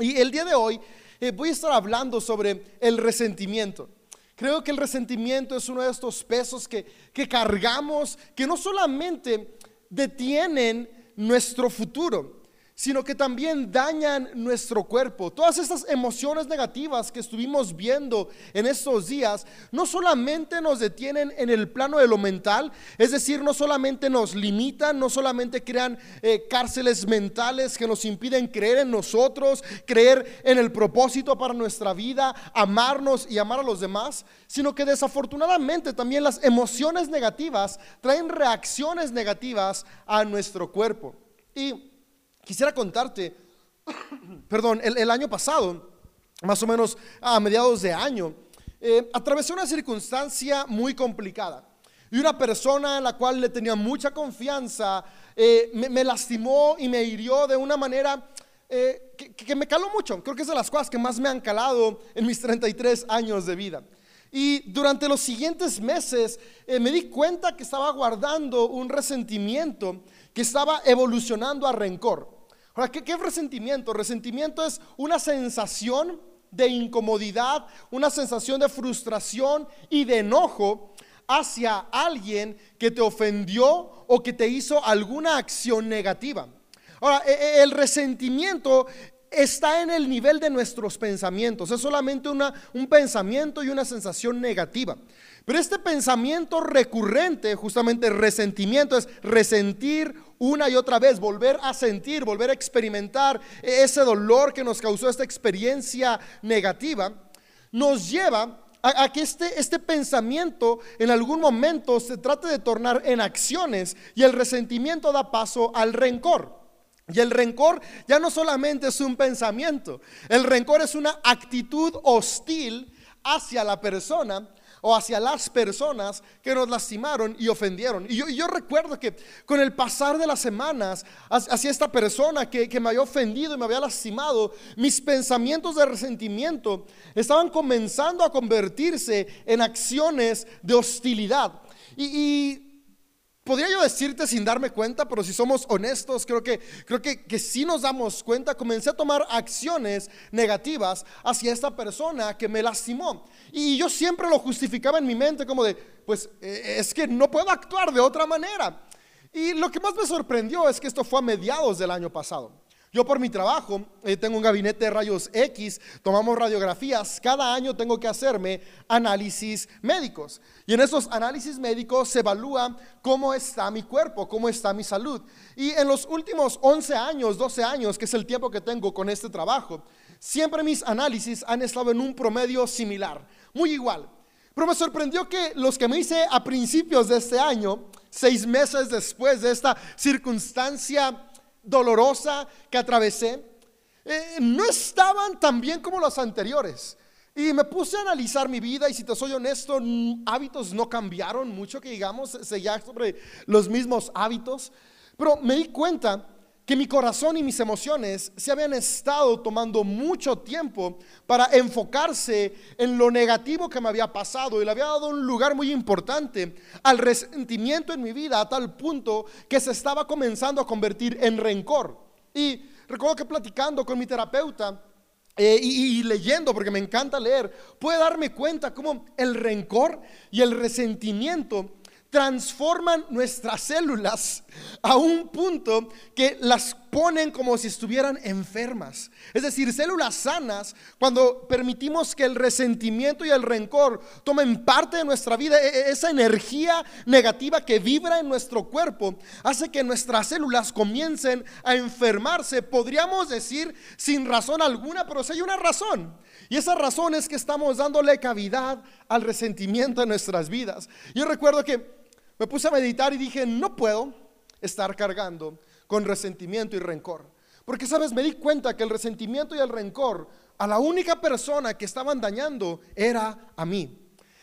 Y el día de hoy eh, voy a estar hablando sobre el resentimiento. Creo que el resentimiento es uno de estos pesos que, que cargamos, que no solamente detienen nuestro futuro, sino que también dañan nuestro cuerpo. Todas estas emociones negativas que estuvimos viendo en estos días no solamente nos detienen en el plano de lo mental, es decir, no solamente nos limitan, no solamente crean eh, cárceles mentales que nos impiden creer en nosotros, creer en el propósito para nuestra vida, amarnos y amar a los demás, sino que desafortunadamente también las emociones negativas traen reacciones negativas a nuestro cuerpo. Y Quisiera contarte, perdón, el, año pasado, más o menos a mediados de año, eh, atravesé una circunstancia muy complicada. Y una persona en la cual le tenía mucha confianza eh, me, lastimó y me hirió de una manera eh, que, que, me caló mucho. Creo que es de las cosas que más me han calado en mis 33 años de vida. Y durante los siguientes meses me di cuenta que estaba guardando un resentimiento que estaba evolucionando a rencor. Ahora, ¿qué, es resentimiento? Resentimiento es una sensación de incomodidad, una sensación de frustración y de enojo hacia alguien que te ofendió o que te hizo alguna acción negativa. Ahora, e, e, el resentimiento está en el nivel de nuestros pensamientos, es solamente una, un pensamiento y una sensación negativa. Pero este pensamiento recurrente, justamente resentimiento, es resentir una y otra vez, volver a sentir, volver a experimentar ese dolor que nos causó esta experiencia negativa, nos lleva a, que este, este pensamiento en algún momento se trate de tornar en acciones y el resentimiento da paso al rencor. Y el rencor ya no solamente es un pensamiento, el rencor es una actitud hostil hacia la persona o hacia las personas que nos lastimaron y ofendieron. Y yo, recuerdo que con el pasar de las semanas hacia esta persona que, me había ofendido y me había lastimado, mis pensamientos de resentimiento estaban comenzando a convertirse en acciones de hostilidad. y Podría yo decirte sin darme cuenta, pero si somos honestos, creo que, creo que, que sí nos damos cuenta. Comencé a tomar acciones negativas hacia esta persona que me lastimó. Y yo siempre lo justificaba en mi mente como de, pues eh, es que no puedo actuar de otra manera. Y lo que más me sorprendió es que esto fue a mediados del año pasado. Yo por mi trabajo eh, tengo un gabinete de rayos X, tomamos radiografías, cada año tengo que hacerme análisis médicos. Y en esos análisis médicos se evalúa cómo está mi cuerpo, cómo está mi salud. Y en los últimos 11 años, 12 años, que es el tiempo que tengo con este trabajo, siempre mis análisis han estado en un promedio similar, muy igual. Pero me sorprendió que los que me hice a principios de este año, seis meses después de esta circunstancia, dolorosa que atravesé, eh, no estaban tan bien como los anteriores. Y me puse a analizar mi vida y si te soy honesto, hábitos no cambiaron mucho, que digamos, seguía sobre los mismos hábitos, pero me di cuenta que mi corazón y mis emociones se habían estado tomando mucho tiempo para enfocarse en lo negativo que me había pasado y le había dado un lugar muy importante al resentimiento en mi vida a tal punto que se estaba comenzando a convertir en rencor. Y recuerdo que platicando con mi terapeuta, eh, y, y, leyendo, porque me encanta leer, puede darme cuenta cómo el rencor y el resentimiento transforman nuestras células a un punto que las ponen como si estuvieran enfermas. Es decir, células sanas, cuando permitimos que el resentimiento y el rencor tomen parte de nuestra vida, e, e, esa energía negativa que vibra en nuestro cuerpo, hace que nuestras células comiencen a enfermarse. Podríamos decir sin razón alguna, pero si hay una razón. Y esa razón es que estamos dándole cavidad al resentimiento en nuestras vidas. Yo recuerdo que me puse a meditar y dije, no puedo estar cargando con resentimiento y rencor. Porque, sabes, me di cuenta que el resentimiento y el rencor a la única persona que estaban dañando era a mí.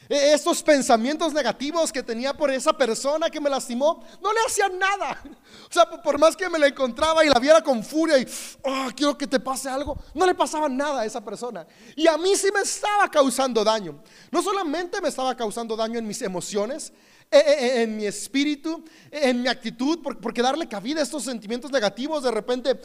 E, estos pensamientos negativos que tenía por esa persona que me lastimó, no le hacían nada. O sea, por más que me la encontraba y la viera con furia y, oh, quiero que te pase algo, no le pasaba nada a esa persona. Y a mí sí me estaba causando daño. No solamente me estaba causando daño en mis emociones, en mi espíritu, en mi actitud, porque darle cabida a estos sentimientos negativos, de repente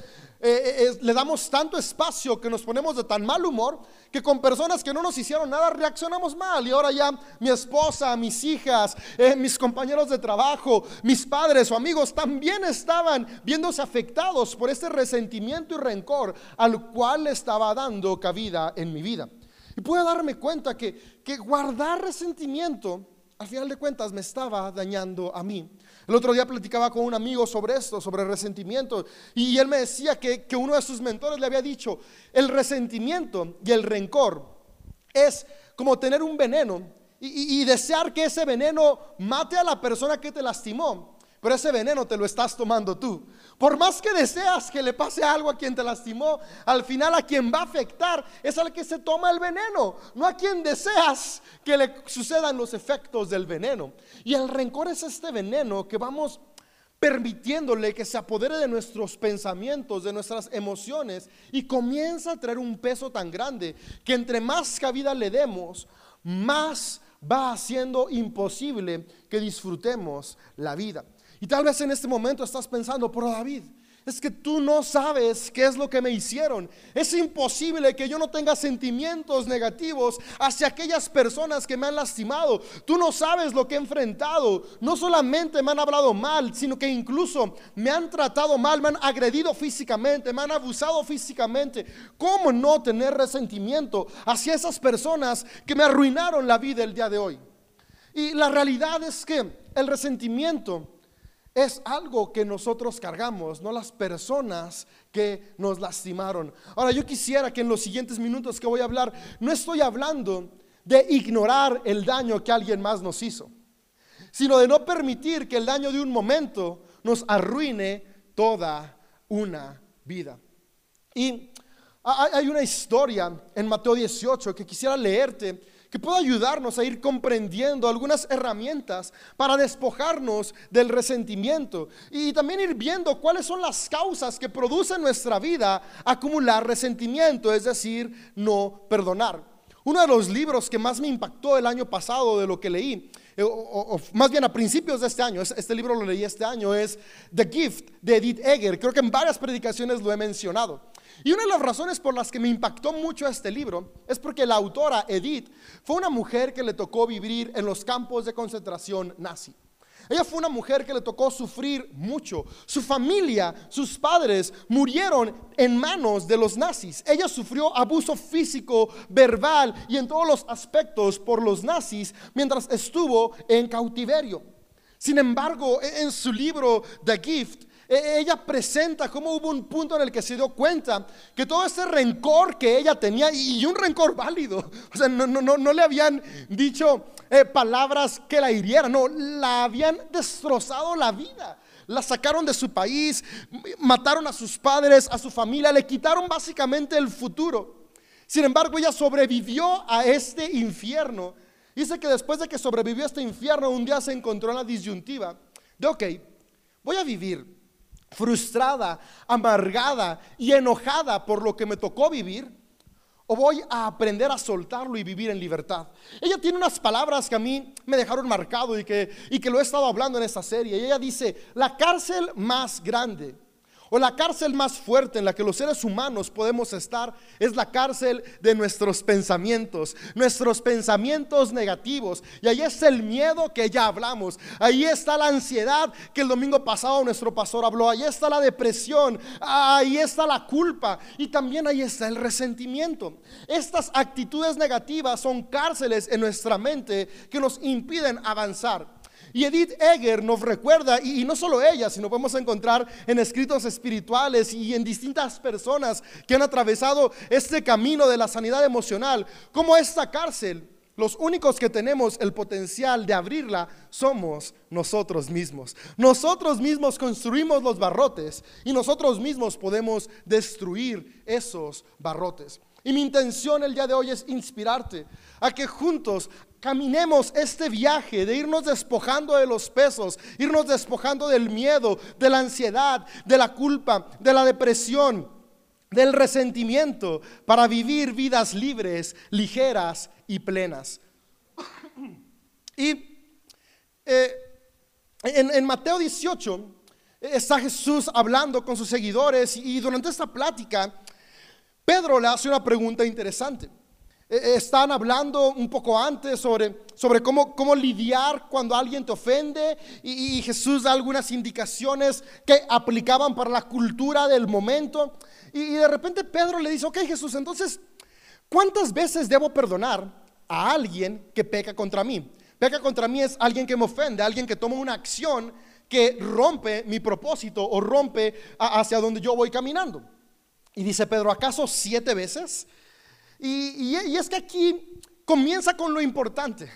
eh, eh, le damos tanto espacio que nos ponemos de tan mal humor que con personas que no nos hicieron nada reaccionamos mal. Y ahora ya mi esposa, mis hijas, eh, mis compañeros de trabajo, mis padres o amigos también estaban viéndose afectados por este resentimiento y rencor al cual estaba dando cabida en mi vida. Y puedo darme cuenta que, que guardar resentimiento al final de cuentas me estaba dañando a mí. El otro día platicaba con un amigo sobre esto, sobre resentimiento, y él me decía que, uno de sus mentores le había dicho, el resentimiento y el rencor es como tener un veneno y desear que ese veneno mate a la persona que te lastimó pero ese veneno te lo estás tomando tú. Por más que deseas que le pase algo a quien te lastimó, al final a quien va a afectar es al que se toma el veneno, no a quien deseas que le sucedan los efectos del veneno. Y el rencor es este veneno que vamos permitiéndole que se apodere de nuestros pensamientos, de nuestras emociones y comienza a traer un peso tan grande que entre más cabida le demos, más va haciendo imposible que disfrutemos la vida. Y tal vez en este momento estás pensando, pero David, es que tú no sabes qué es lo que me hicieron. Es imposible que yo no tenga sentimientos negativos hacia aquellas personas que me han lastimado. Tú no sabes lo que he enfrentado. No solamente me han hablado mal, sino que incluso me han tratado mal, me han agredido físicamente, me han abusado físicamente. ¿Cómo no tener resentimiento hacia esas personas que me arruinaron la vida el día de hoy? Y la realidad es que el resentimiento es algo que nosotros cargamos, no las personas que nos lastimaron. Ahora yo quisiera que en los siguientes minutos que voy a hablar, no estoy hablando de ignorar el daño que alguien más nos hizo, sino de no permitir que el daño de un momento nos arruine toda una vida. Y hay una historia en Mateo 18 que quisiera leerte que pueda ayudarnos a ir comprendiendo algunas herramientas para despojarnos del resentimiento y también ir viendo cuáles son las causas que producen en nuestra vida acumular resentimiento, es decir, no perdonar. Uno de los libros que más me impactó el año pasado de lo que leí, eh, o, más bien a principios de este año, este libro lo leí este año, es The Gift de Edith Egger. Creo que en varias predicaciones lo he mencionado. Y una de las razones por las que me impactó mucho este libro es porque la autora Edith fue una mujer que le tocó vivir en los campos de concentración nazi. Ella fue una mujer que le tocó sufrir mucho. Su familia, sus padres murieron en manos de los nazis. Ella sufrió abuso físico, verbal y en todos los aspectos por los nazis mientras estuvo en cautiverio. Sin embargo, en su libro The Gift, e, ella presenta cómo hubo un punto en el que se dio cuenta que todo ese rencor que ella tenía, y un rencor válido, o sea, no, no, no le habían dicho eh, palabras que la hirieran, no, la habían destrozado la vida. La sacaron de su país, mataron a sus padres, a su familia, le quitaron básicamente el futuro. Sin embargo, ella sobrevivió a este infierno. Dice que después de que sobrevivió a este infierno, un día se encontró en la disyuntiva de, ok, voy a vivir frustrada, amargada y enojada por lo que me tocó vivir? ¿O voy a aprender a soltarlo y vivir en libertad? Ella tiene unas palabras que a mí me dejaron marcado y que, y que lo he estado hablando en esta serie. Y ella dice, la cárcel más grande o la cárcel más fuerte en la que los seres humanos podemos estar es la cárcel de nuestros pensamientos, nuestros pensamientos negativos. Y ahí está el miedo que ya hablamos. Ahí está la ansiedad que el domingo pasado nuestro pastor habló. Ahí está la depresión. Ahí está la culpa. Y también ahí está el resentimiento. Estas actitudes negativas son cárceles en nuestra mente que nos impiden avanzar. Y Edith Egger nos recuerda, y, no solo ella, sino podemos encontrar en escritos espirituales y en distintas personas que han atravesado este camino de la sanidad emocional, como esta cárcel, los únicos que tenemos el potencial de abrirla somos nosotros mismos. Nosotros mismos construimos los barrotes y nosotros mismos podemos destruir esos barrotes. Y mi intención el día de hoy es inspirarte a que juntos caminemos este viaje de irnos despojando de los pesos, irnos despojando del miedo, de la ansiedad, de la culpa, de la depresión, del resentimiento, para vivir vidas libres, ligeras y plenas. Y eh, en, Mateo 18 está Jesús hablando con sus seguidores y durante esta plática Pedro le hace una pregunta interesante. Eh, están hablando un poco antes sobre, sobre cómo, cómo lidiar cuando alguien te ofende y, Jesús da algunas indicaciones que aplicaban para la cultura del momento. Y, de repente Pedro le dice, ok Jesús, entonces, ¿cuántas veces debo perdonar a alguien que peca contra mí? Peca contra mí es alguien que me ofende, alguien que toma una acción que rompe mi propósito o rompe hacia donde yo voy caminando. Y dice Pedro, ¿acaso siete veces? Y, es que aquí comienza con lo importante.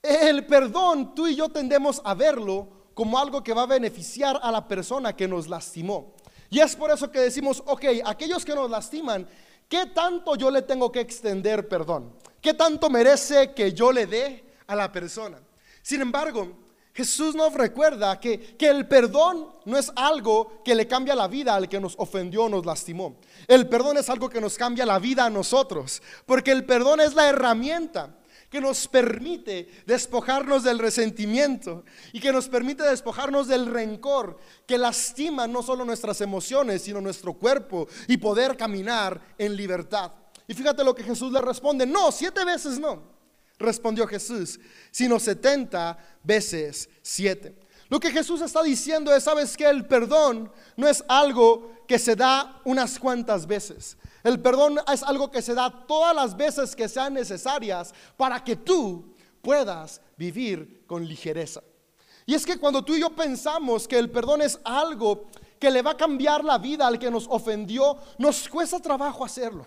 El perdón, tú y yo tendemos a verlo como algo que va a beneficiar a la persona que nos lastimó. Y es por eso que decimos, ok, aquellos que nos lastiman, ¿qué tanto yo le tengo que extender perdón? ¿Qué tanto merece que yo le dé a la persona? Sin embargo, Jesús nos recuerda que, el perdón no es algo que le cambia la vida al que nos ofendió o nos lastimó. El perdón es algo que nos cambia la vida a nosotros, porque el perdón es la herramienta que nos permite despojarnos del resentimiento y que nos permite despojarnos del rencor que lastima no solo nuestras emociones, sino nuestro cuerpo y poder caminar en libertad. Y fíjate lo que Jesús le responde, no, siete veces no respondió Jesús, sino 70 veces 7. Lo que Jesús está diciendo es, sabes que el perdón no es algo que se da unas cuantas veces. El perdón es algo que se da todas las veces que sean necesarias para que tú puedas vivir con ligereza. Y es que cuando tú y yo pensamos que el perdón es algo que le va a cambiar la vida al que nos ofendió, nos cuesta trabajo hacerlo.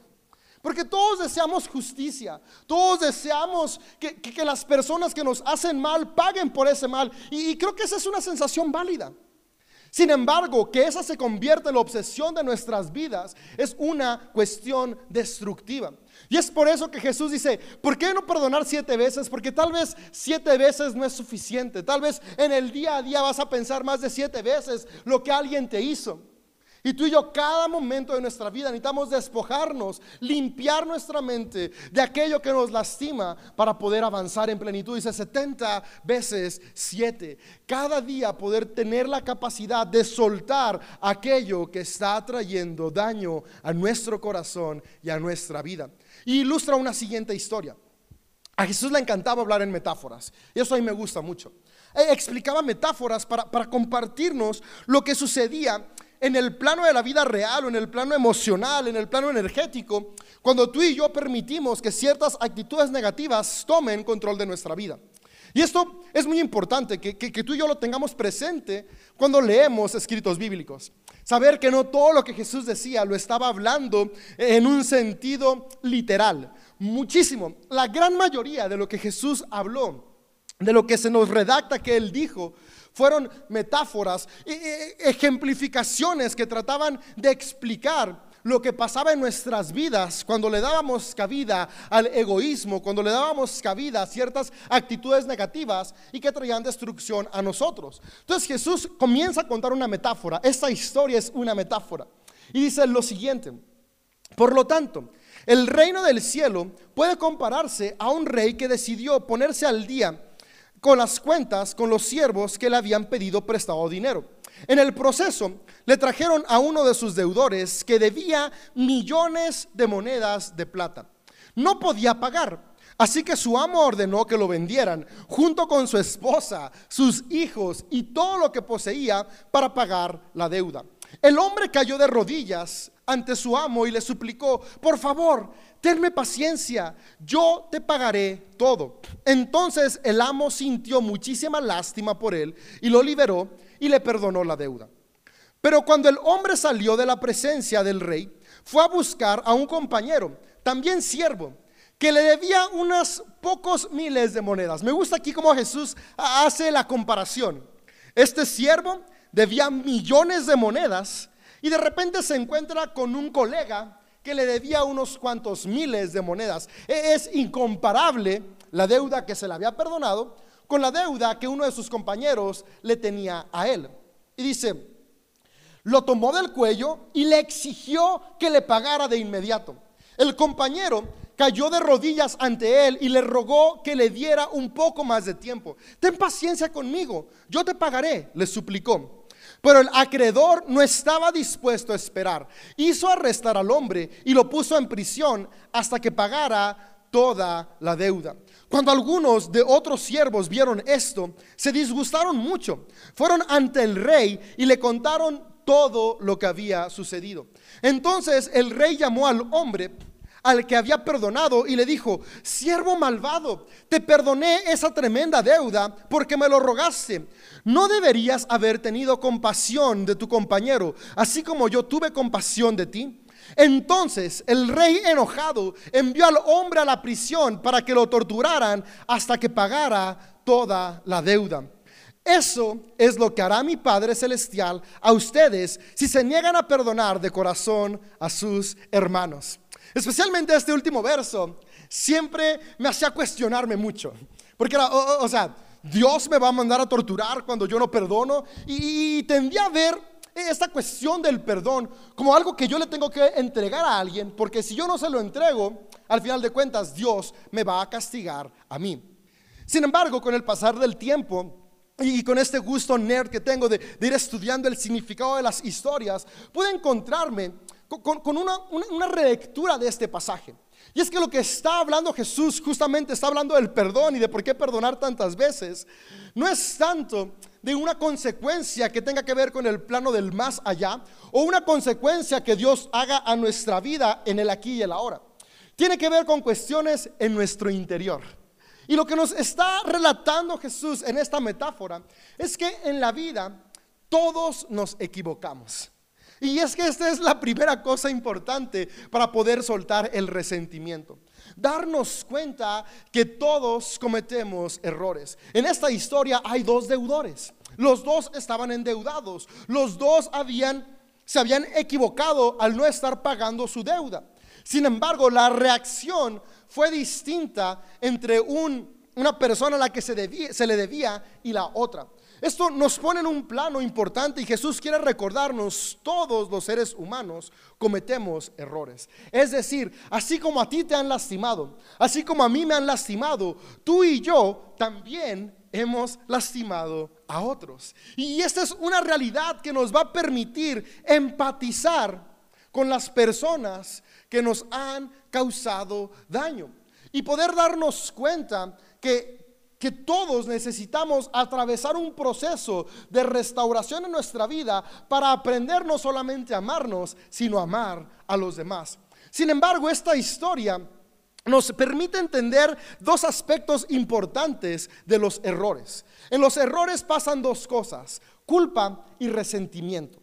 Porque todos deseamos justicia, todos deseamos que, las personas que nos hacen mal paguen por ese mal. Y, creo que esa es una sensación válida. Sin embargo, que esa se convierta en la obsesión de nuestras vidas es una cuestión destructiva. Y es por eso que Jesús dice, ¿por qué no perdonar siete veces? Porque tal vez siete veces no es suficiente. Tal vez en el día a día vas a pensar más de siete veces lo que alguien te hizo. Y tú y yo cada momento de nuestra vida necesitamos despojarnos, limpiar nuestra mente de aquello que nos lastima para poder avanzar en plenitud. Dice 70 veces 7. Cada día poder tener la capacidad de soltar aquello que está trayendo daño a nuestro corazón y a nuestra vida. Y ilustra una siguiente historia. A Jesús le encantaba hablar en metáforas. Y eso a mí me gusta mucho. Eh, explicaba metáforas para, para compartirnos lo que sucedía en el plano de la vida real o en el plano emocional, en el plano energético, cuando tú y yo permitimos que ciertas actitudes negativas tomen control de nuestra vida. Y esto es muy importante, que, tú y yo lo tengamos presente cuando leemos escritos bíblicos. Saber que no todo lo que Jesús decía lo estaba hablando en un sentido literal. Muchísimo. La gran mayoría de lo que Jesús habló, de lo que se nos redacta que Él dijo, fueron metáforas, ejemplificaciones que trataban de explicar lo que pasaba en nuestras vidas cuando le dábamos cabida al egoísmo, cuando le dábamos cabida a ciertas actitudes negativas y que traían destrucción a nosotros. Entonces Jesús comienza a contar una metáfora. Esta historia es una metáfora. Y dice lo siguiente. Por lo tanto, el reino del cielo puede compararse a un rey que decidió ponerse al día con las cuentas con los siervos que le habían pedido prestado dinero. En el proceso le trajeron a uno de sus deudores que debía millones de monedas de plata. No podía pagar, así que su amo ordenó que lo vendieran junto con su esposa, sus hijos y todo lo que poseía para pagar la deuda. El hombre cayó de rodillas ante su amo y le suplicó, por favor, tenme paciencia, yo te pagaré todo. Entonces el amo sintió muchísima lástima por él y lo liberó y le perdonó la deuda. Pero cuando el hombre salió de la presencia del rey, fue a buscar a un compañero, también siervo, que le debía unos pocos miles de monedas. Me gusta aquí cómo Jesús hace la comparación. Este siervo debía millones de monedas y de repente se encuentra con un colega que le debía unos cuantos miles de monedas. E, es incomparable la deuda que se le había perdonado con la deuda que uno de sus compañeros le tenía a él. Y dice, lo tomó del cuello y le exigió que le pagara de inmediato. El compañero cayó de rodillas ante él y le rogó que le diera un poco más de tiempo. Ten paciencia conmigo, yo te pagaré, le suplicó. Pero el acreedor no estaba dispuesto a esperar. Hizo arrestar al hombre y lo puso en prisión hasta que pagara toda la deuda. Cuando algunos de otros siervos vieron esto, se disgustaron mucho. Fueron ante el rey y le contaron todo lo que había sucedido. Entonces el rey llamó al hombre al que había perdonado y le dijo, siervo malvado, te perdoné esa tremenda deuda porque me lo rogaste. ¿No deberías haber tenido compasión de tu compañero, así como yo tuve compasión de ti? Entonces el rey enojado envió al hombre a la prisión para que lo torturaran hasta que pagara toda la deuda. Eso es lo que hará mi Padre Celestial a ustedes si se niegan a perdonar de corazón a sus hermanos. Especialmente este último verso siempre me hacía cuestionarme mucho. Porque era, o, sea, Dios me va a mandar a torturar cuando yo no perdono. Y, tendía a ver esta cuestión del perdón como algo que yo le tengo que entregar a alguien. Porque si yo no se lo entrego, al final de cuentas Dios me va a castigar a mí. Sin embargo, con el pasar del tiempo, y con este gusto nerd que tengo de, ir estudiando el significado de las historias, pude encontrarme con, una, una, relectura de este pasaje. Y es que lo que está hablando Jesús justamente está hablando del perdón y de por qué perdonar tantas veces. No es tanto de una consecuencia que tenga que ver con el plano del más allá o una consecuencia que Dios haga a nuestra vida en el aquí y el ahora. Tiene que ver con cuestiones en nuestro interior. Y lo que nos está relatando Jesús en esta metáfora es que en la vida todos nos equivocamos. Y es que esta es la primera cosa importante para poder soltar el resentimiento. Darnos cuenta que todos cometemos errores. En esta historia hay dos deudores. Los dos estaban endeudados. Los dos habían se habían equivocado al no estar pagando su deuda. Sin embargo, la reacción fue distinta entre una persona a la que se, se le debía y la otra. Esto nos pone en un plano importante y Jesús quiere recordarnos, todos los seres humanos cometemos errores. Es decir, así como a ti te han lastimado, así como a mí me han lastimado, tú y yo también hemos lastimado a otros. Y esta es una realidad que nos va a permitir empatizar con las personas que nos han causado daño y poder darnos cuenta que que todos necesitamos atravesar un proceso de restauración en nuestra vida para aprender no solamente a amarnos, sino a amar a los demás. Sin embargo, esta historia nos permite entender dos aspectos importantes de los errores. En los errores pasan dos cosas, culpa y resentimiento.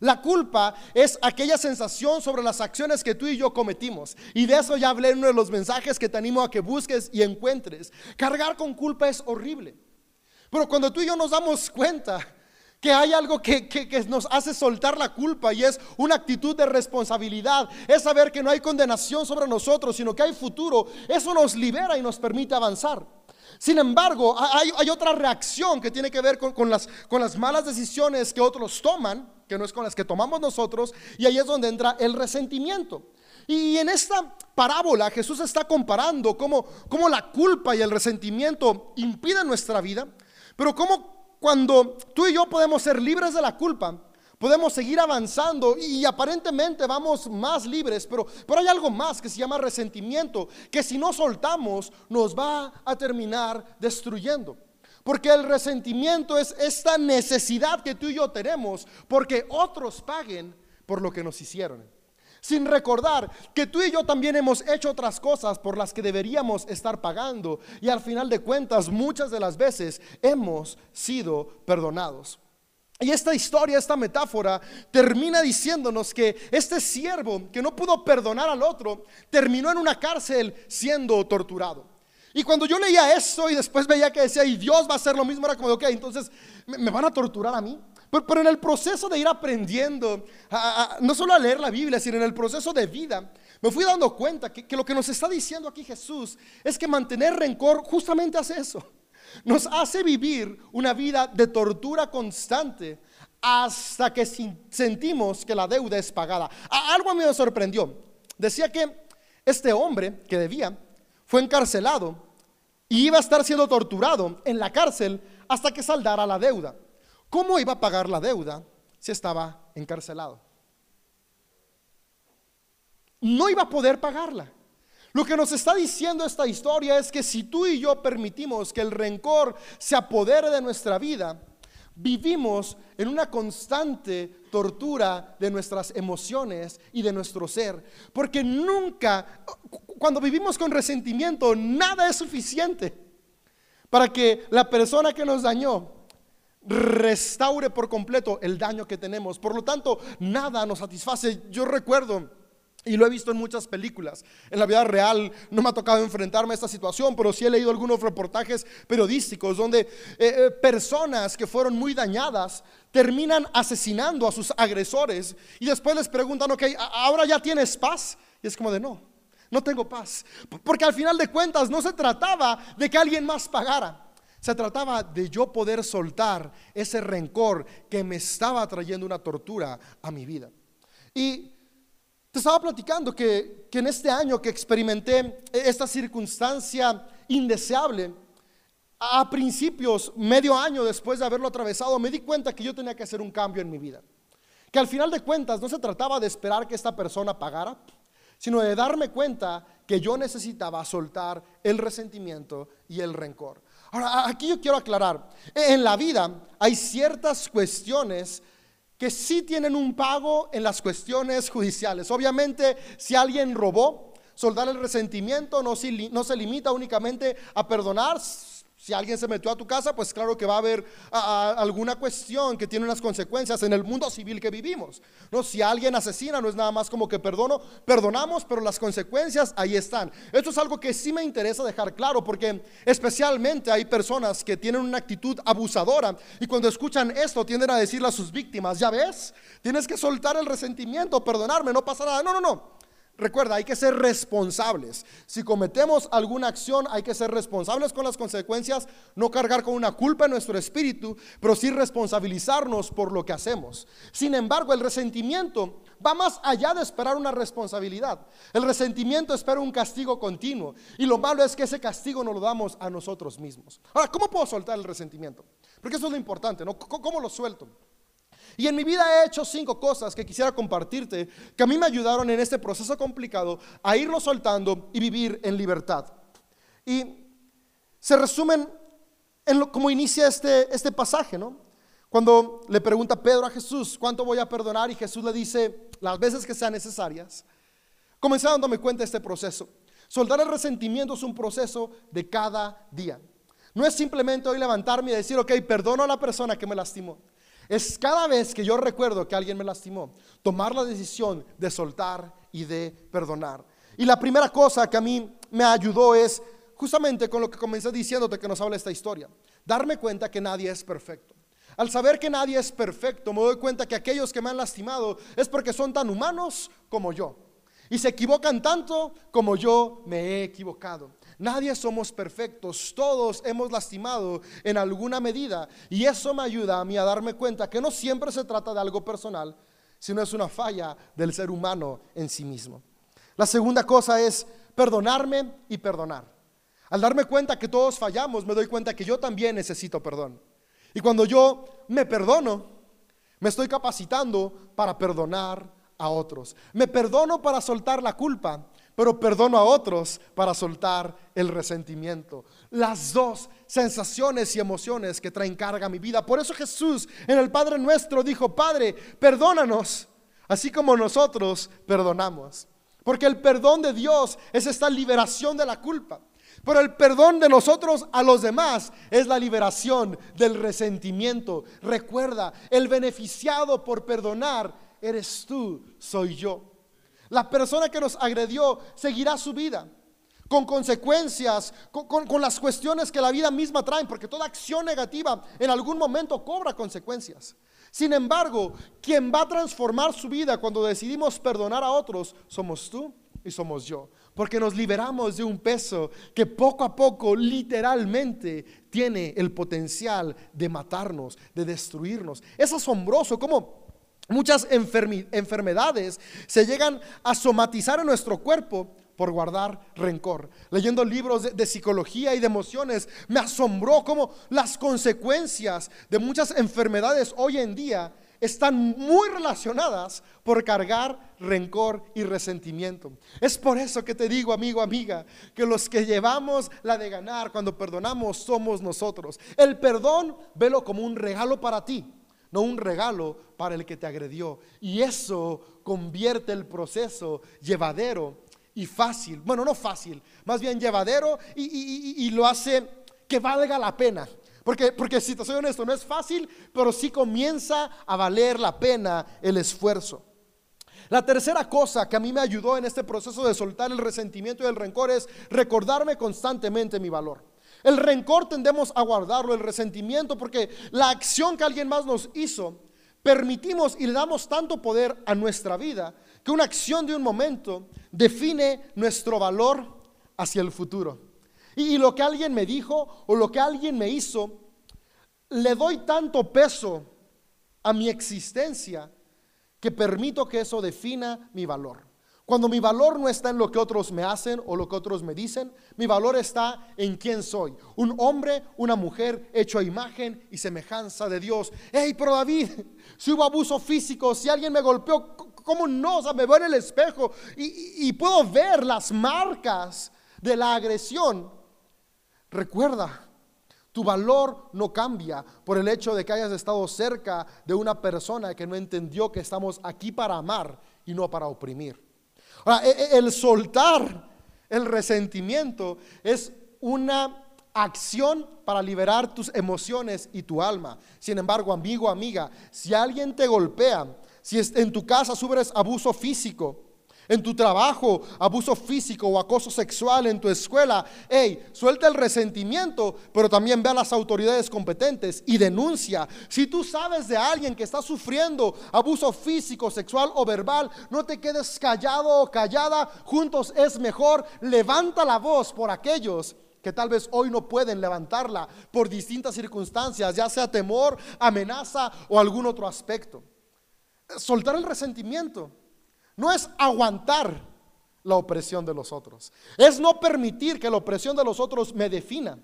La culpa es aquella sensación sobre las acciones que tú y yo cometimos. Y de eso ya hablé en uno de los mensajes que te animo a que busques y encuentres. Cargar con culpa es horrible. Pero cuando tú y yo nos damos cuenta que hay algo que, nos hace soltar la culpa y es una actitud de responsabilidad, es saber que no hay condenación sobre nosotros, sino que hay futuro, eso nos libera y nos permite avanzar. Sin embargo, hay, otra reacción que tiene que ver con, las, con las malas decisiones que otros toman que no es con las que tomamos nosotros, y ahí es donde entra el resentimiento. Y en esta parábola Jesús está comparando cómo, cómo la culpa y el resentimiento impiden nuestra vida, pero cómo cuando tú y yo podemos ser libres de la culpa, podemos seguir avanzando y aparentemente vamos más libres, pero, pero hay algo más que se llama resentimiento, que si no soltamos nos va a terminar destruyendo. Porque el resentimiento es esta necesidad que tú y yo tenemos porque otros paguen por lo que nos hicieron. Sin recordar que tú y yo también hemos hecho otras cosas por las que deberíamos estar pagando y al final de cuentas muchas de las veces hemos sido perdonados. Y esta historia, esta metáfora, termina diciéndonos que este siervo que no pudo perdonar al otro, terminó en una cárcel siendo torturado. Y cuando yo leía eso y después veía que decía, y Dios va a hacer lo mismo, era como ok, entonces me, van a torturar a mí. Pero, en el proceso de ir aprendiendo, no solo a leer la Biblia, sino en el proceso de vida, me fui dando cuenta que, que lo que nos está diciendo aquí Jesús es que mantener rencor justamente hace eso. Nos hace vivir una vida de tortura constante hasta que sentimos que la deuda es pagada. Algo a mí me sorprendió. Decía que Este hombre que debía fue encarcelado y iba a estar siendo torturado en la cárcel hasta que saldara la deuda. ¿Cómo iba a pagar la deuda si estaba encarcelado? No iba a poder pagarla. Lo que nos está diciendo esta historia es que si tú y yo permitimos que el rencor se apodere de nuestra vida, vivimos en una constante tortura de nuestras emociones y de nuestro ser. Porque nunca, cuando vivimos con resentimiento, nada es suficiente para que la persona que nos dañó restaure por completo el daño que tenemos. Por lo tanto, nada nos satisface. Yo recuerdo y lo he visto en muchas películas. En la vida real no me ha tocado enfrentarme a esta situación, pero sí he leído algunos reportajes periodísticos donde eh, eh, personas que fueron muy dañadas terminan asesinando a sus agresores y después les preguntan, ok, ahora ya tienes paz. Y es como de no, no tengo paz. Porque al final de cuentas no se trataba de que alguien más pagara. Se trataba de yo poder soltar ese rencor que me estaba trayendo una tortura a mi vida. Y te estaba platicando que, en este año que experimenté esta circunstancia indeseable, a principios, medio año después de haberlo atravesado, me di cuenta que yo tenía que hacer un cambio en mi vida. Que al final de cuentas no se trataba de esperar que esta persona pagara, sino de darme cuenta que yo necesitaba soltar el resentimiento y el rencor. Ahora, aquí yo quiero aclarar, en la vida hay ciertas cuestiones que sí tienen un pago en las cuestiones judiciales. Obviamente, si alguien robó, soldar el resentimiento no se, limita únicamente a perdonar, si alguien se metió a tu casa, pues claro que va a haber alguna cuestión que tiene unas consecuencias en el mundo civil que vivimos. No, si alguien asesina, no es nada más como que perdono, perdonamos, pero las consecuencias ahí están. Esto es algo que sí me interesa dejar claro, porque especialmente hay personas que tienen una actitud abusadora y cuando escuchan esto tienden a decirle a sus víctimas, ya ves, tienes que soltar el resentimiento, perdonarme, no pasa nada. No, no, no. Recuerda, hay que ser responsables. Si cometemos alguna acción, hay que ser responsables con las consecuencias, no cargar con una culpa en nuestro espíritu, pero sí responsabilizarnos por lo que hacemos. Sin embargo, el resentimiento va más allá de esperar una responsabilidad. El resentimiento espera un castigo continuo y lo malo es que ese castigo no lo damos a nosotros mismos. Ahora, ¿cómo puedo soltar el resentimiento? Porque eso es lo importante, ¿no? ¿Cómo lo suelto? Y en mi vida he hecho cinco cosas que quisiera compartirte, que a mí me ayudaron en este proceso complicado a irlo soltando y vivir en libertad. Y se resumen en lo, como inicia este, este pasaje, ¿no? Cuando le pregunta Pedro a Jesús, ¿cuánto voy a perdonar? Y Jesús le dice, las veces que sean necesarias. Comencé dándome cuenta de este proceso. Soltar el resentimiento es un proceso de cada día. No es simplemente hoy levantarme y decir, ok, perdono a la persona que me lastimó. Es cada vez que yo recuerdo que alguien me lastimó, tomar la decisión de soltar y de perdonar. Y la primera cosa que a mí me ayudó es justamente con lo que comencé diciéndote que nos habla esta historia, darme cuenta que nadie es perfecto. Al saber que nadie es perfecto, me doy cuenta que aquellos que me han lastimado es porque son tan humanos como yo. Y se equivocan tanto como yo me he equivocado. Nadie somos perfectos, todos hemos lastimado en alguna medida y eso me ayuda a mí a darme cuenta que no siempre se trata de algo personal, sino es una falla del ser humano en sí mismo. La segunda cosa es perdonarme y perdonar. Al darme cuenta que todos fallamos, me doy cuenta que yo también necesito perdón. Y cuando yo me perdono, me estoy capacitando para perdonar a otros. Me perdono para soltar la culpa pero perdono a otros para soltar el resentimiento. Las dos sensaciones y emociones que traen carga a mi vida. Por eso Jesús en el Padre nuestro dijo, Padre, perdónanos, así como nosotros perdonamos. Porque el perdón de Dios es esta liberación de la culpa. Pero el perdón de nosotros a los demás es la liberación del resentimiento. Recuerda, el beneficiado por perdonar eres tú, soy yo. La persona que nos agredió seguirá su vida con consecuencias, con, las cuestiones que la vida misma trae, porque toda acción negativa en algún momento cobra consecuencias. Sin embargo, quien va a transformar su vida cuando decidimos perdonar a otros somos tú y somos yo, porque nos liberamos de un peso que poco a poco literalmente tiene el potencial de matarnos, de destruirnos. Es asombroso cómo Muchas enfermedades se llegan a somatizar en nuestro cuerpo por guardar rencor. Leyendo libros de, psicología y de emociones, me asombró cómo las consecuencias de muchas enfermedades hoy en día están muy relacionadas por cargar rencor y resentimiento. Es por eso que te digo, amigo, amiga, que los que llevamos la de ganar cuando perdonamos somos nosotros. El perdón, velo como un regalo para ti, no un regalo para el que te agredió. Y eso convierte el proceso llevadero y fácil. Bueno, no fácil, más bien llevadero y, y, y lo hace que valga la pena. Porque, porque si te soy honesto, no es fácil, pero sí comienza a valer la pena el esfuerzo. La tercera cosa que a mí me ayudó en este proceso de soltar el resentimiento y el rencor es recordarme constantemente mi valor. El rencor tendemos a guardarlo, el resentimiento, porque la acción que alguien más nos hizo, permitimos y le damos tanto poder a nuestra vida que una acción de un momento define nuestro valor hacia el futuro. Y, lo que alguien me dijo o lo que alguien me hizo, le doy tanto peso a mi existencia que permito que eso defina mi valor. Cuando mi valor no está en lo que otros me hacen o lo que otros me dicen, mi valor está en quién soy. Un hombre, una mujer hecho a imagen y semejanza de Dios. Hey, pero David, si hubo abuso físico, si alguien me golpeó, ¿cómo no? O sea, me veo en el espejo y puedo ver las marcas de la agresión. Recuerda, tu valor no cambia por el hecho de que hayas estado cerca de una persona que no entendió que estamos aquí para amar y no para oprimir. Ahora, e, e, el soltar el resentimiento es una acción para liberar tus emociones y tu alma. Sin embargo, amigo, amiga, si alguien te golpea, si en tu casa sufres abuso físico, en tu trabajo, abuso físico o acoso sexual en tu escuela, hey, suelta el resentimiento, pero también ve a las autoridades competentes y denuncia. Si tú sabes de alguien que está sufriendo abuso físico, sexual o verbal, no te quedes callado o callada, juntos es mejor, levanta la voz por aquellos que tal vez hoy no pueden levantarla por distintas circunstancias, ya sea temor, amenaza o algún otro aspecto. Soltar el resentimiento no es aguantar la opresión de los otros. Es no permitir que la opresión de los otros me defina.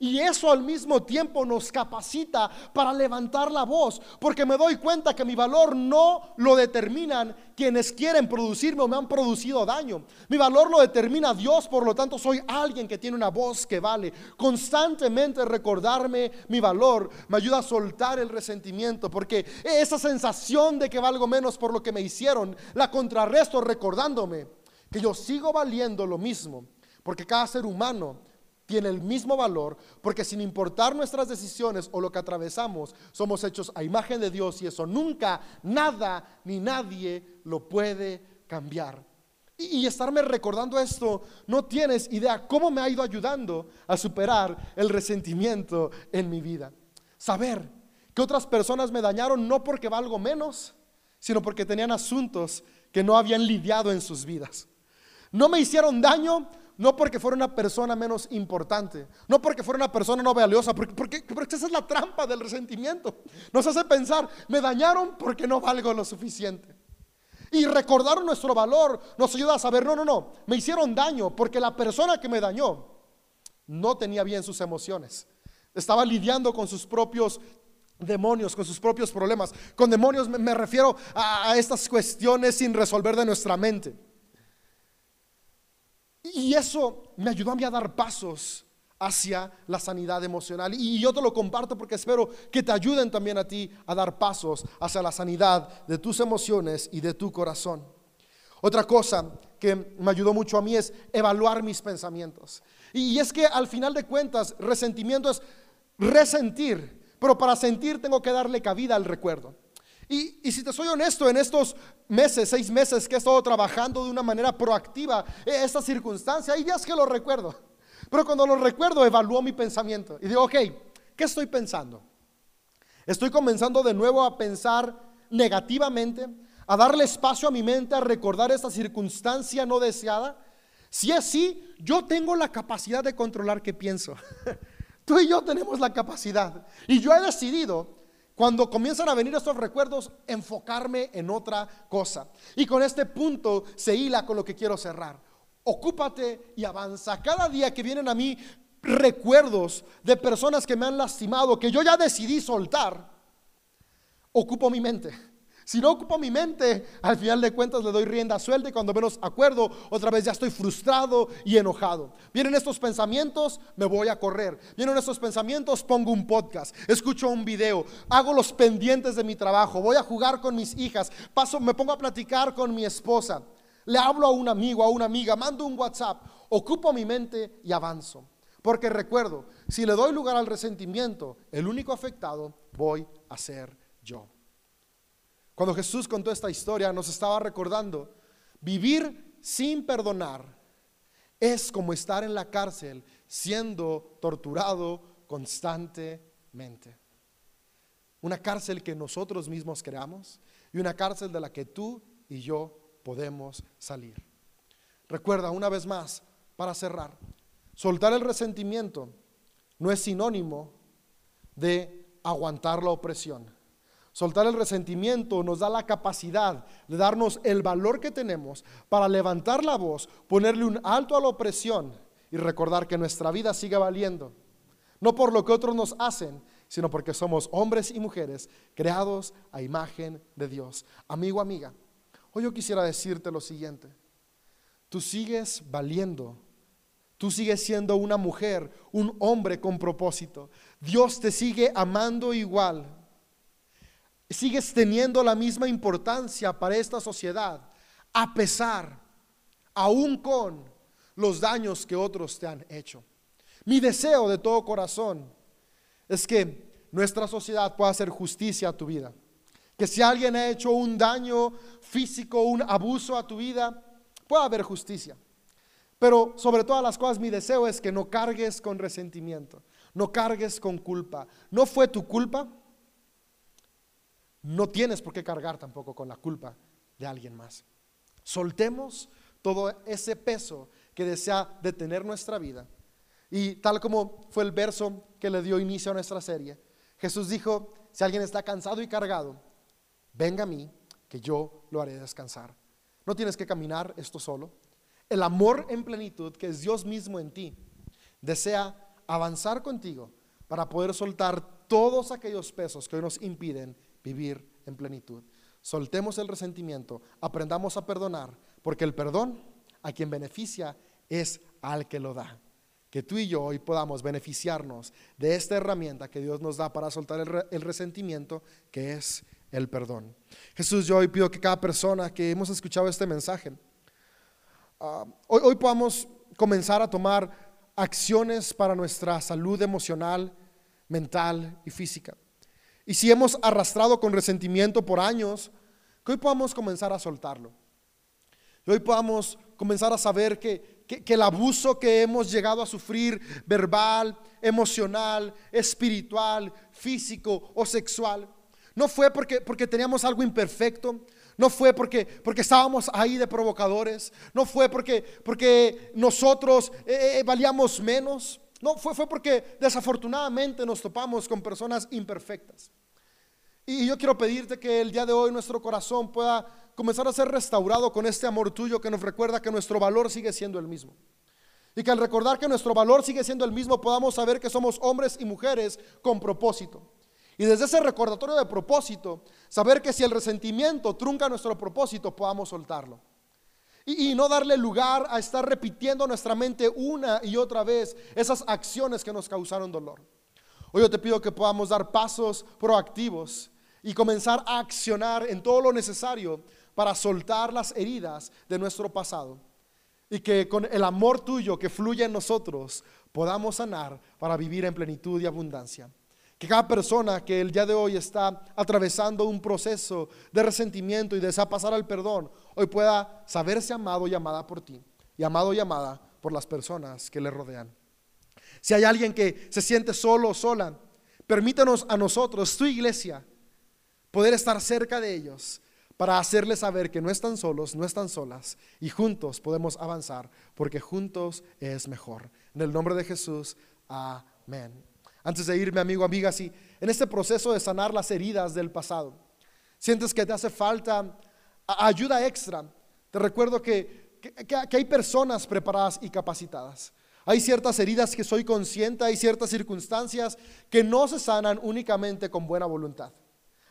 Y eso al mismo tiempo nos capacita para levantar la voz, porque me doy cuenta que mi valor no lo determinan quienes quieren producirme o me han producido daño. Mi valor lo determina Dios, por lo tanto soy alguien que tiene una voz que vale. Constantemente recordarme mi valor me ayuda a soltar el resentimiento, porque esa sensación de que valgo menos por lo que me hicieron, la contrarresto recordándome que yo sigo valiendo lo mismo, porque cada ser humano tiene el mismo valor, porque sin importar nuestras decisiones o lo que atravesamos, somos hechos a imagen de Dios y eso nunca, nada ni nadie lo puede cambiar. Y, estarme recordando esto, no tienes idea cómo me ha ido ayudando a superar el resentimiento en mi vida. Saber que otras personas me dañaron no porque valgo menos, sino porque tenían asuntos que no habían lidiado en sus vidas. No me hicieron daño no porque fuera una persona menos importante, no porque fuera una persona no valiosa, porque, esa es la trampa del resentimiento. Nos hace pensar, me dañaron porque no valgo lo suficiente. Y recordar nuestro valor nos ayuda a saber, no, no, no, me hicieron daño porque la persona que me dañó no tenía bien sus emociones. Estaba lidiando con sus propios demonios, con sus propios problemas. Con demonios me, refiero a estas cuestiones sin resolver de nuestra mente. Y eso me ayudó a mí a dar pasos hacia la sanidad emocional. Y yo te lo comparto porque espero que te ayuden también a ti a dar pasos hacia la sanidad de tus emociones y de tu corazón. Otra cosa que me ayudó mucho a mí es evaluar mis pensamientos. Y es que al final de cuentas, resentimiento es resentir, pero para sentir tengo que darle cabida al recuerdo. Y, si te soy honesto, en estos meses, seis meses que he estado trabajando de una manera proactiva esta circunstancia, hay días que lo recuerdo. Pero cuando lo recuerdo, evalúo mi pensamiento y digo, ok, ¿qué estoy pensando? Estoy comenzando de nuevo a pensar negativamente, a darle espacio a mi mente a recordar esta circunstancia no deseada. Si es así, yo tengo la capacidad de controlar qué pienso. Tú y yo tenemos la capacidad. Y yo he decidido cuando comienzan a venir estos recuerdos, enfocarme en otra cosa. Y con este punto se hila con lo que quiero cerrar. ocúpate y avanza. Cada día que vienen a mí recuerdos de personas que me han lastimado, que yo ya decidí soltar, ocupo mi mente. Si no ocupo mi mente, al final de cuentas le doy rienda suelta y cuando menos acuerdo, otra vez ya estoy frustrado y enojado. Vienen estos pensamientos, me voy a correr. Vienen estos pensamientos, pongo un podcast, escucho un video, hago los pendientes de mi trabajo, voy a jugar con mis hijas, paso, me pongo a platicar con mi esposa, le hablo a un amigo, a una amiga, mando un WhatsApp, ocupo mi mente y avanzo. Porque recuerdo, si le doy lugar al resentimiento, el único afectado voy a ser yo. Cuando Jesús contó esta historia, nos estaba recordando, vivir sin perdonar es como estar en la cárcel siendo torturado constantemente. Una cárcel que nosotros mismos creamos y una cárcel de la que tú y yo podemos salir. Recuerda una vez más, para cerrar, soltar el resentimiento no es sinónimo de aguantar la opresión. Soltar el resentimiento nos da la capacidad de darnos el valor que tenemos para levantar la voz, ponerle un alto a la opresión y recordar que nuestra vida sigue valiendo. No por lo que otros nos hacen, sino porque somos hombres y mujeres creados a imagen de Dios. Amigo, amiga, hoy yo quisiera decirte lo siguiente. Tú sigues valiendo. Tú sigues siendo una mujer, un hombre con propósito. Dios te sigue amando igual sigues teniendo la misma importancia para esta sociedad, a pesar, aún con los daños que otros te han hecho. Mi deseo de todo corazón es que nuestra sociedad pueda hacer justicia a tu vida. Que si alguien ha hecho un daño físico, un abuso a tu vida, pueda haber justicia. Pero sobre todas las cosas, mi deseo es que no cargues con resentimiento, no cargues con culpa. No fue tu culpa, no tienes por qué cargar tampoco con la culpa de alguien más. Soltemos todo ese peso que desea detener nuestra vida. Y tal como fue el verso que le dio inicio a nuestra serie, Jesús dijo, si alguien está cansado y cargado, venga a mí, que yo lo haré descansar. No tienes que caminar esto solo. El amor en plenitud, que es Dios mismo en ti, desea avanzar contigo para poder soltar todos aquellos pesos que hoy nos impiden vivir en plenitud. Soltemos el resentimiento, aprendamos a perdonar, porque el perdón a quien beneficia es al que lo da. Que tú y yo hoy podamos beneficiarnos de esta herramienta que Dios nos da para soltar el, resentimiento, que es el perdón. Jesús, yo hoy pido que cada persona que hemos escuchado este mensaje, ah, hoy, hoy podamos comenzar a tomar acciones para nuestra salud emocional, mental y física. Y si hemos arrastrado con resentimiento por años, que hoy podamos comenzar a soltarlo. Que hoy podamos comenzar a saber que, el abuso que hemos llegado a sufrir, verbal, emocional, espiritual, físico o sexual, no fue porque, porque teníamos algo imperfecto, no fue porque, porque estábamos ahí de provocadores, no fue porque, porque nosotros eh, eh, valíamos menos, no, fue, fue porque desafortunadamente nos topamos con personas imperfectas. Y yo quiero pedirte que el día de hoy nuestro corazón pueda comenzar a ser restaurado con este amor tuyo que nos recuerda que nuestro valor sigue siendo el mismo. Y que al recordar que nuestro valor sigue siendo el mismo, podamos saber que somos hombres y mujeres con propósito. Y desde ese recordatorio de propósito, saber que si el resentimiento trunca nuestro propósito, podamos soltarlo. Y, no darle lugar a estar repitiendo nuestra mente una y otra vez esas acciones que nos causaron dolor. Hoy yo te pido que podamos dar pasos proactivos y comenzar a accionar en todo lo necesario para soltar las heridas de nuestro pasado. Y que con el amor tuyo que fluye en nosotros podamos sanar para vivir en plenitud y abundancia. Que cada persona que el día de hoy está atravesando un proceso de resentimiento y desea pasar al perdón, hoy pueda saberse amado y amada por ti y amado y amada por las personas que le rodean. Si hay alguien que se siente solo o sola, permítanos a nosotros, tu iglesia, poder estar cerca de ellos para hacerles saber que no están solos, no están solas y juntos podemos avanzar porque juntos es mejor. En el nombre de Jesús, amén. Antes de irme, amigo, amiga, si en este proceso de sanar las heridas del pasado, sientes que te hace falta ayuda extra, te recuerdo que que, hay personas preparadas y capacitadas. Hay ciertas heridas que soy consciente, hay ciertas circunstancias que no se sanan únicamente con buena voluntad.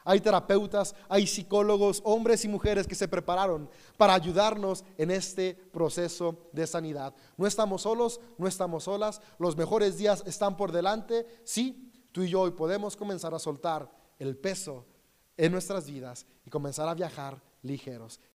Hay terapeutas, hay psicólogos, hombres y mujeres que se prepararon para ayudarnos en este proceso de sanidad. No estamos solos, no estamos solas, los mejores días están por delante. Sí, tú y yo hoy podemos comenzar a soltar el peso en nuestras vidas y comenzar a viajar ligeros.